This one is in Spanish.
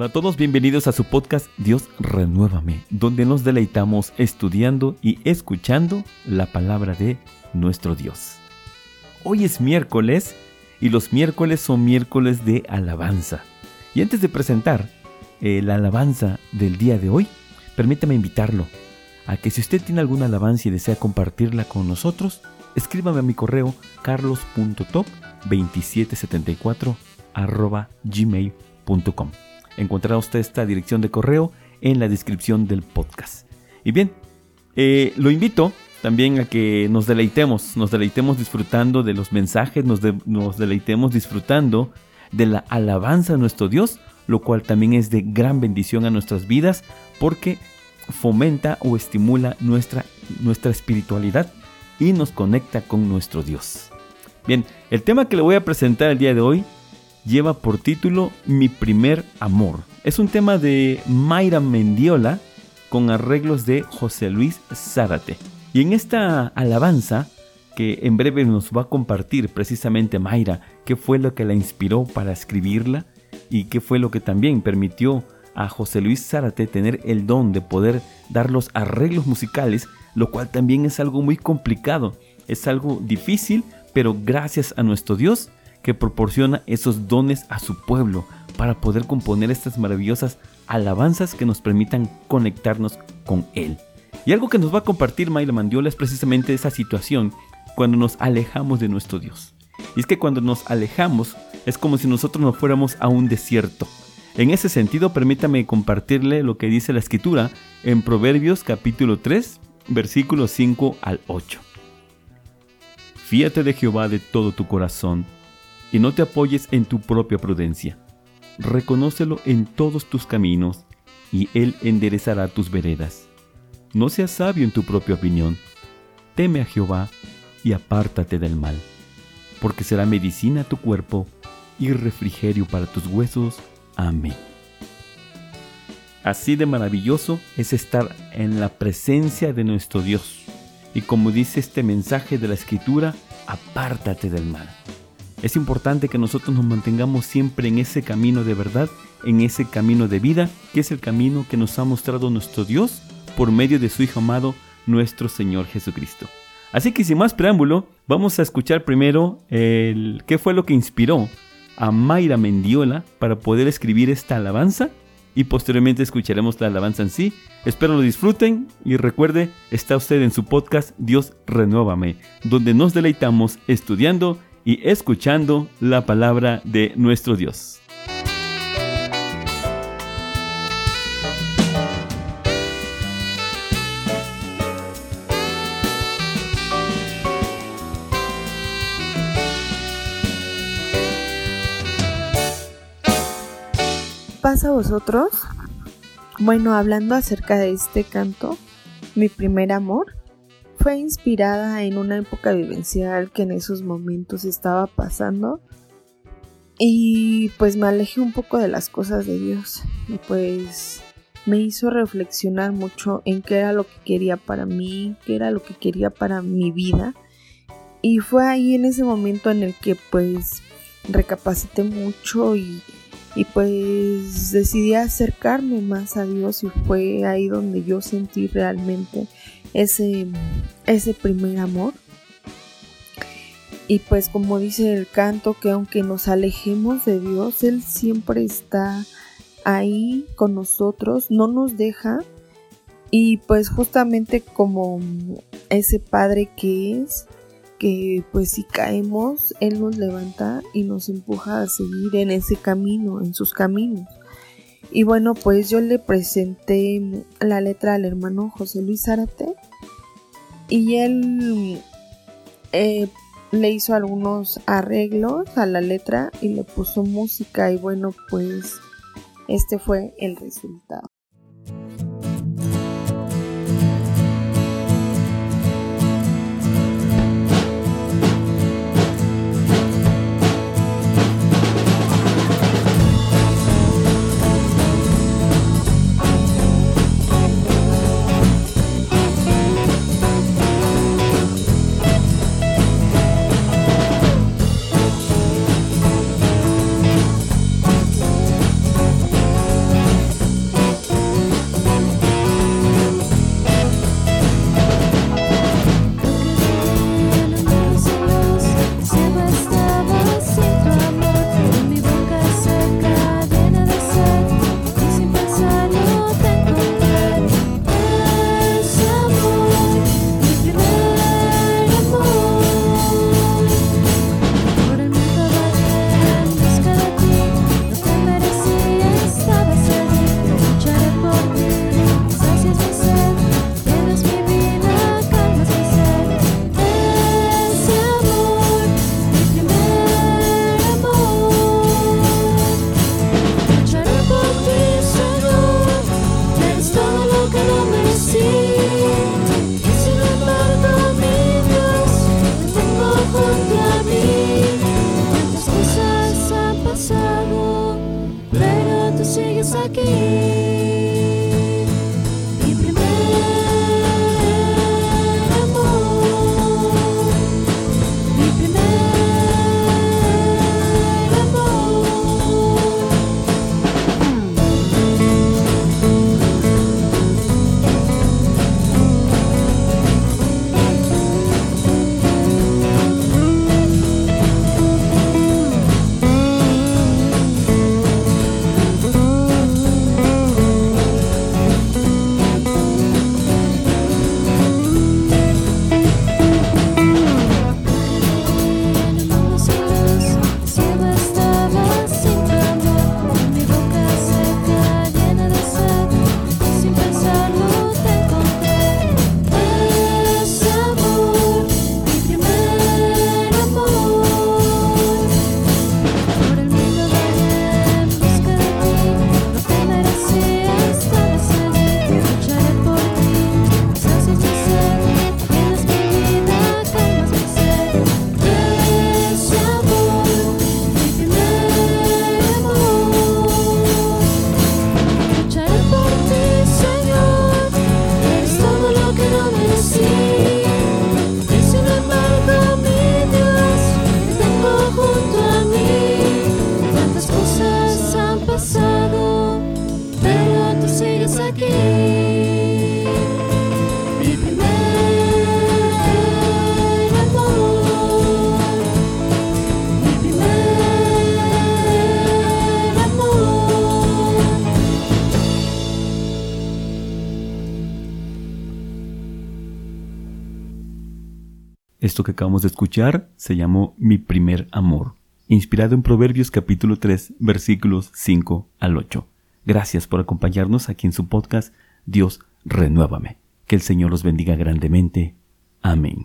Hola a todos, bienvenidos a su podcast Dios Renuévame, donde nos deleitamos estudiando y escuchando la palabra de nuestro Dios. Hoy es miércoles y los miércoles son miércoles de alabanza. Y antes de presentar eh, la alabanza del día de hoy, permítame invitarlo a que si usted tiene alguna alabanza y desea compartirla con nosotros, escríbame a mi correo carlos.top2774 gmail.com. Encontrará usted esta dirección de correo en la descripción del podcast. Y bien, eh, lo invito también a que nos deleitemos, nos deleitemos disfrutando de los mensajes, nos, nos deleitemos disfrutando de la alabanza a nuestro Dios, lo cual también es de gran bendición a nuestras vidas porque fomenta o estimula nuestra, nuestra espiritualidad y nos conecta con nuestro Dios. Bien, el tema que le voy a presentar el día de hoy lleva por título Mi primer amor. Es un tema de Mayra Mendiola con arreglos de José Luis Zárate. Y en esta alabanza, que en breve nos va a compartir precisamente Mayra, qué fue lo que la inspiró para escribirla y qué fue lo que también permitió a José Luis Zárate tener el don de poder dar los arreglos musicales, lo cual también es algo muy complicado, es algo difícil, pero gracias a nuestro Dios que proporciona esos dones a su pueblo para poder componer estas maravillosas alabanzas que nos permitan conectarnos con Él. Y algo que nos va a compartir Mayla Mandiola es precisamente esa situación cuando nos alejamos de nuestro Dios. Y es que cuando nos alejamos es como si nosotros nos fuéramos a un desierto. En ese sentido, permítame compartirle lo que dice la escritura en Proverbios capítulo 3, versículos 5 al 8. Fíate de Jehová de todo tu corazón y no te apoyes en tu propia prudencia. Reconócelo en todos tus caminos, y Él enderezará tus veredas. No seas sabio en tu propia opinión. Teme a Jehová y apártate del mal, porque será medicina a tu cuerpo y refrigerio para tus huesos. Amén. Así de maravilloso es estar en la presencia de nuestro Dios. Y como dice este mensaje de la Escritura, apártate del mal. Es importante que nosotros nos mantengamos siempre en ese camino de verdad, en ese camino de vida, que es el camino que nos ha mostrado nuestro Dios por medio de su Hijo amado, nuestro Señor Jesucristo. Así que sin más preámbulo, vamos a escuchar primero el, qué fue lo que inspiró a Mayra Mendiola para poder escribir esta alabanza y posteriormente escucharemos la alabanza en sí. Espero lo disfruten y recuerde, está usted en su podcast Dios Renuévame, donde nos deleitamos estudiando y escuchando la palabra de nuestro Dios. pasa a vosotros? Bueno, hablando acerca de este canto, mi primer amor, fue inspirada en una época vivencial que en esos momentos estaba pasando. Y pues me alejé un poco de las cosas de Dios. Y pues me hizo reflexionar mucho en qué era lo que quería para mí, qué era lo que quería para mi vida. Y fue ahí en ese momento en el que pues recapacité mucho y, y pues decidí acercarme más a Dios y fue ahí donde yo sentí realmente ese, ese primer amor. Y pues como dice el canto, que aunque nos alejemos de Dios, Él siempre está ahí con nosotros, no nos deja. Y pues justamente como ese Padre que es, que pues si caemos, Él nos levanta y nos empuja a seguir en ese camino, en sus caminos. Y bueno, pues yo le presenté la letra al hermano José Luis Zárate y él eh, le hizo algunos arreglos a la letra y le puso música y bueno, pues este fue el resultado. Esto que acabamos de escuchar se llamó Mi primer amor, inspirado en Proverbios capítulo 3 versículos 5 al 8. Gracias por acompañarnos aquí en su podcast Dios renuévame. Que el Señor los bendiga grandemente. Amén.